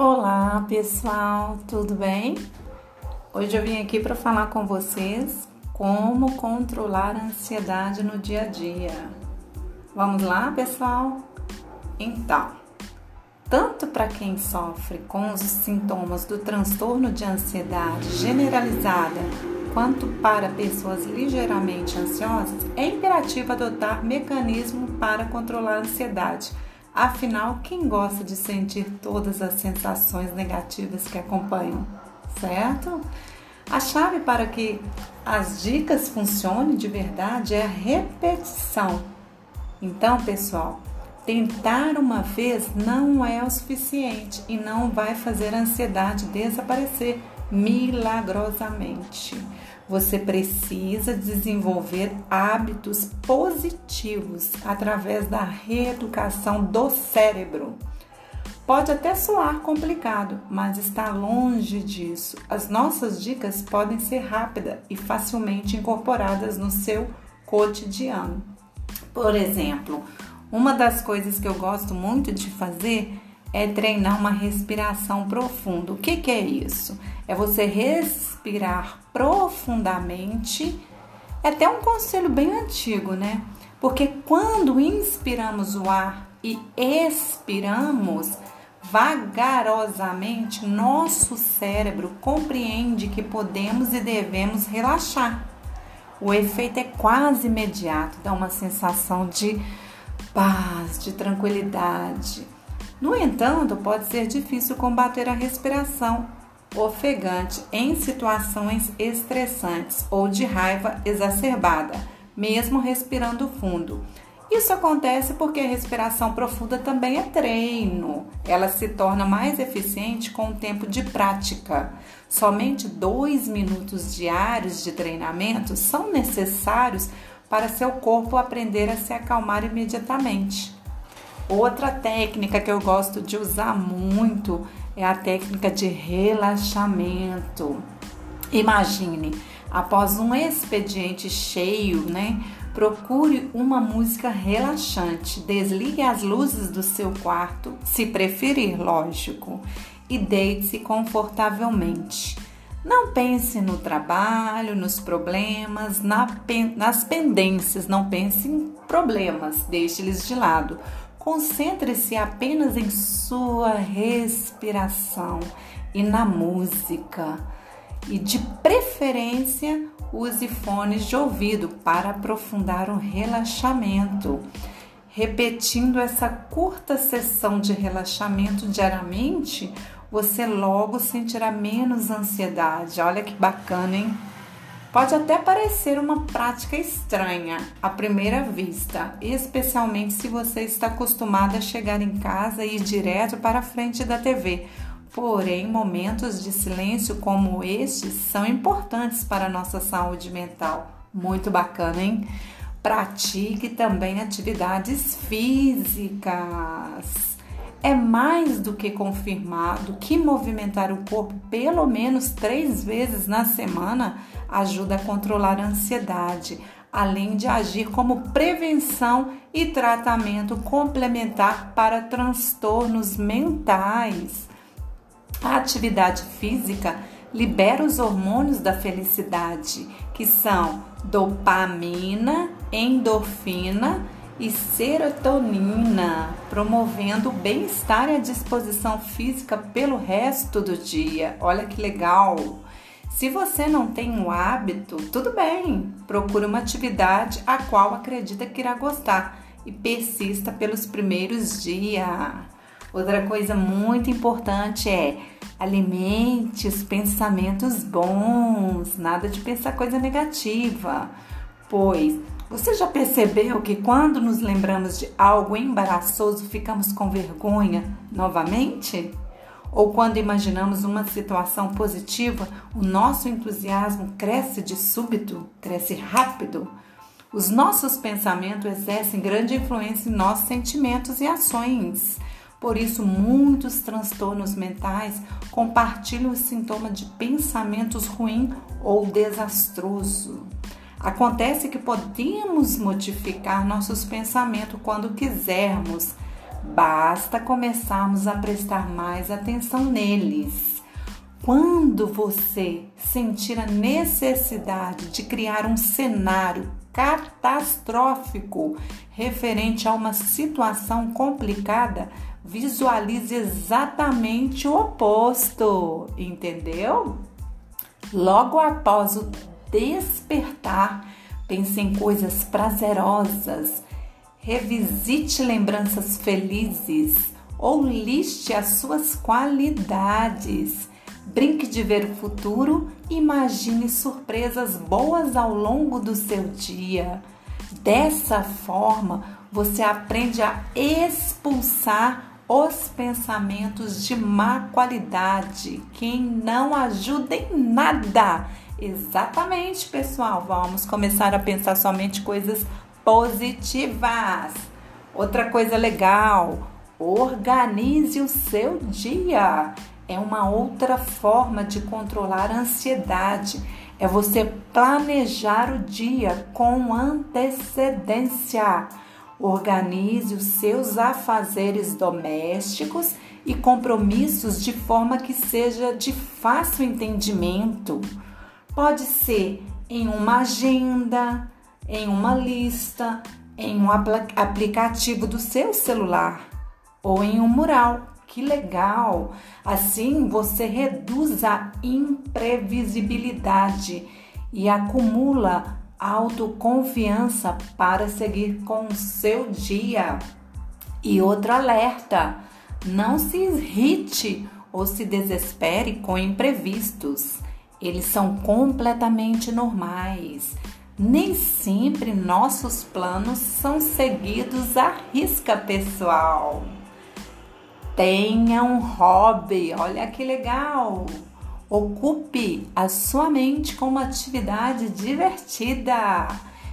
Olá pessoal, tudo bem? Hoje eu vim aqui para falar com vocês como controlar a ansiedade no dia a dia. Vamos lá, pessoal? Então, tanto para quem sofre com os sintomas do transtorno de ansiedade generalizada, quanto para pessoas ligeiramente ansiosas, é imperativo adotar mecanismo para controlar a ansiedade Afinal, quem gosta de sentir todas as sensações negativas que acompanham, certo? A chave para que as dicas funcionem de verdade é a repetição. Então, pessoal, tentar uma vez não é o suficiente e não vai fazer a ansiedade desaparecer milagrosamente. Você precisa desenvolver hábitos positivos através da reeducação do cérebro. Pode até soar complicado, mas está longe disso. As nossas dicas podem ser rápidas e facilmente incorporadas no seu cotidiano. Por exemplo, uma das coisas que eu gosto muito de fazer é treinar uma respiração profunda. O que, que é isso? É você respirar profundamente. É até um conselho bem antigo, né? Porque quando inspiramos o ar e expiramos, vagarosamente nosso cérebro compreende que podemos e devemos relaxar. O efeito é quase imediato, dá uma sensação de paz, de tranquilidade. No entanto, pode ser difícil combater a respiração ofegante em situações estressantes ou de raiva exacerbada, mesmo respirando fundo. Isso acontece porque a respiração profunda também é treino. Ela se torna mais eficiente com o tempo de prática. Somente dois minutos diários de treinamento são necessários para seu corpo aprender a se acalmar imediatamente. Outra técnica que eu gosto de usar muito é a técnica de relaxamento. Imagine, após um expediente cheio, né? Procure uma música relaxante. Desligue as luzes do seu quarto, se preferir, lógico, e deite-se confortavelmente. Não pense no trabalho, nos problemas, na, nas pendências, não pense em problemas, deixe-eles de lado. Concentre-se apenas em sua respiração e na música. E de preferência, use fones de ouvido para aprofundar o relaxamento. Repetindo essa curta sessão de relaxamento diariamente, você logo sentirá menos ansiedade. Olha que bacana, hein? Pode até parecer uma prática estranha à primeira vista, especialmente se você está acostumado a chegar em casa e ir direto para a frente da TV. Porém, momentos de silêncio como estes são importantes para a nossa saúde mental. Muito bacana, hein? Pratique também atividades físicas é mais do que confirmado que movimentar o corpo pelo menos três vezes na semana ajuda a controlar a ansiedade, além de agir como prevenção e tratamento complementar para transtornos mentais. A atividade física libera os hormônios da felicidade, que são dopamina, endorfina e serotonina, promovendo o bem-estar e a disposição física pelo resto do dia. Olha que legal! Se você não tem o hábito, tudo bem, procure uma atividade a qual acredita que irá gostar e persista pelos primeiros dias. Outra coisa muito importante é alimente os pensamentos bons, nada de pensar coisa negativa, pois você já percebeu que quando nos lembramos de algo embaraçoso ficamos com vergonha novamente? Ou quando imaginamos uma situação positiva, o nosso entusiasmo cresce de súbito, cresce rápido? Os nossos pensamentos exercem grande influência em nossos sentimentos e ações. Por isso, muitos transtornos mentais compartilham os sintomas de pensamentos ruins ou desastroso. Acontece que podemos modificar nossos pensamentos quando quisermos, Basta começarmos a prestar mais atenção neles. Quando você sentir a necessidade de criar um cenário catastrófico referente a uma situação complicada, visualize exatamente o oposto, entendeu? Logo após o despertar, pense em coisas prazerosas, revisite lembranças felizes ou liste as suas qualidades. Brinque de ver o futuro imagine surpresas boas ao longo do seu dia. Dessa forma, você aprende a expulsar os pensamentos de má qualidade, que não ajudem nada. Exatamente, pessoal. Vamos começar a pensar somente coisas positivas. Outra coisa legal, organize o seu dia. É uma outra forma de controlar a ansiedade. É você planejar o dia com antecedência. Organize os seus afazeres domésticos e compromissos de forma que seja de fácil entendimento. Pode ser em uma agenda, em uma lista, em um aplicativo do seu celular ou em um mural. Que legal! Assim você reduz a imprevisibilidade e acumula autoconfiança para seguir com o seu dia. E outro alerta: não se irrite ou se desespere com imprevistos. Eles são completamente normais. Nem sempre nossos planos são seguidos à risca, pessoal. Tenha um hobby, olha que legal! Ocupe a sua mente com uma atividade divertida.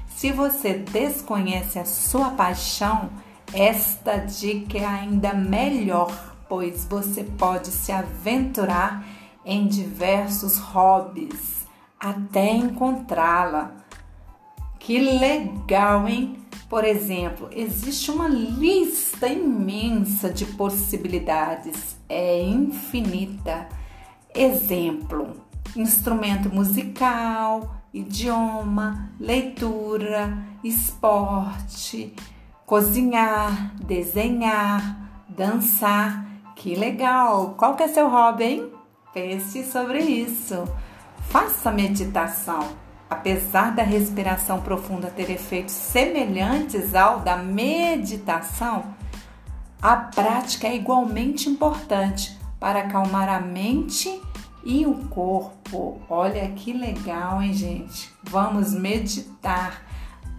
Se você desconhece a sua paixão, esta dica é ainda melhor, pois você pode se aventurar em diversos hobbies até encontrá-la. Que legal, hein? Por exemplo, existe uma lista imensa de possibilidades, é infinita. Exemplo: instrumento musical, idioma, leitura, esporte, cozinhar, desenhar, dançar. Que legal! Qual que é seu hobby, hein? Pense sobre isso. Faça meditação. Apesar da respiração profunda ter efeitos semelhantes ao da meditação, a prática é igualmente importante para acalmar a mente e o corpo. Olha que legal, hein, gente? Vamos meditar.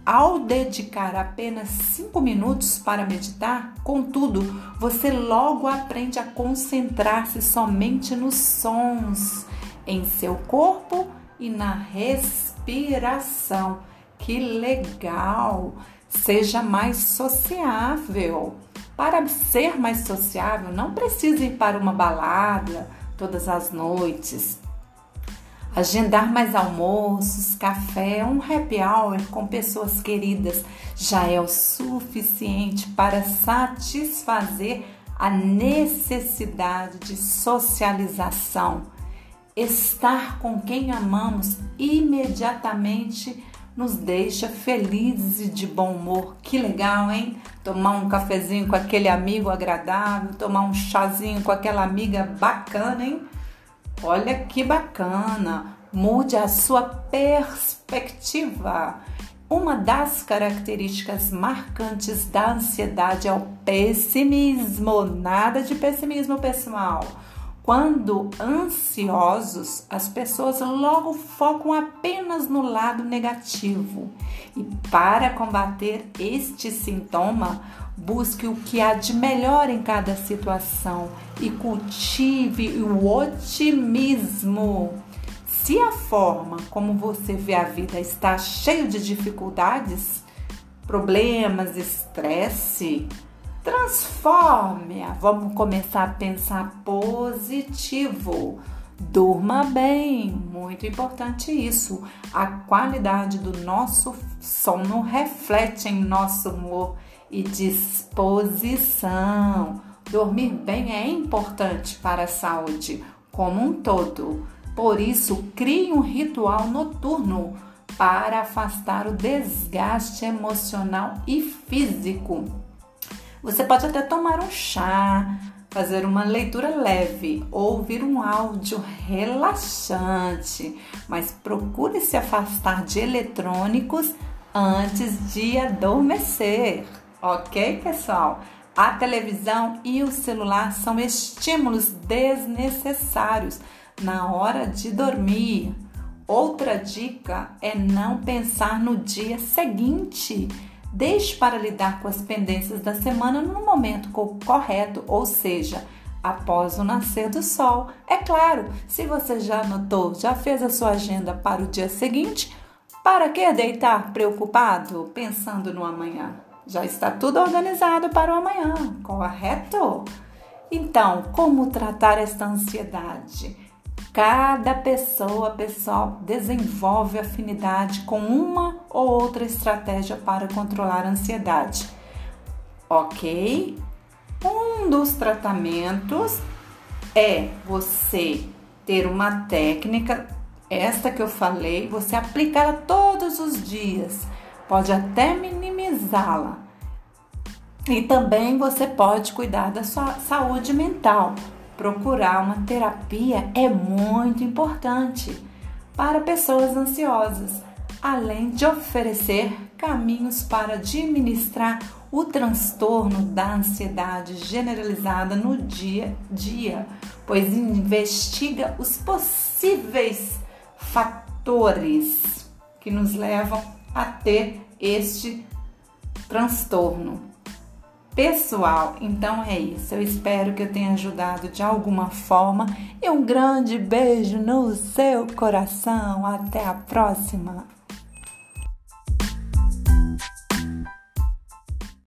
Ao dedicar apenas 5 minutos para meditar, contudo, você logo aprende a concentrar-se somente nos sons em seu corpo e na respiração. Que legal! Seja mais sociável. Para ser mais sociável, não precisa ir para uma balada todas as noites. Agendar mais almoços, café, um happy hour com pessoas queridas já é o suficiente para satisfazer a necessidade de socialização. Estar com quem amamos imediatamente nos deixa felizes e de bom humor. Que legal, hein? Tomar um cafezinho com aquele amigo agradável, tomar um chazinho com aquela amiga bacana, hein? Olha que bacana! Mude a sua perspectiva. Uma das características marcantes da ansiedade é o pessimismo. Nada de pessimismo, pessoal. Quando ansiosos, as pessoas logo focam apenas no lado negativo. E para combater este sintoma, busque o que há de melhor em cada situação e cultive o otimismo. Se a forma como você vê a vida está cheia de dificuldades, problemas, estresse, Transforme-a. Vamos começar a pensar positivo. Durma bem, muito importante isso. A qualidade do nosso sono reflete em nosso humor e disposição. Dormir bem é importante para a saúde como um todo. Por isso, crie um ritual noturno para afastar o desgaste emocional e físico. Você pode até tomar um chá, fazer uma leitura leve, ouvir um áudio relaxante, mas procure se afastar de eletrônicos antes de adormecer, ok, pessoal? A televisão e o celular são estímulos desnecessários na hora de dormir. Outra dica é não pensar no dia seguinte. Deixe para lidar com as pendências da semana no momento correto, ou seja, após o nascer do sol. É claro, se você já anotou, já fez a sua agenda para o dia seguinte, para que deitar preocupado pensando no amanhã? Já está tudo organizado para o amanhã, correto? Então, como tratar esta ansiedade? Cada pessoa, pessoal, desenvolve afinidade com uma ou outra estratégia para controlar a ansiedade. Ok? Um dos tratamentos é você ter uma técnica, esta que eu falei, você aplicá-la todos os dias pode até minimizá-la. E também você pode cuidar da sua saúde mental. Procurar uma terapia é muito importante para pessoas ansiosas, além de oferecer caminhos para administrar o transtorno da ansiedade generalizada no dia a dia, pois investiga os possíveis fatores que nos levam a ter este transtorno. Pessoal, então é isso. Eu espero que eu tenha ajudado de alguma forma e um grande beijo no seu coração. Até a próxima!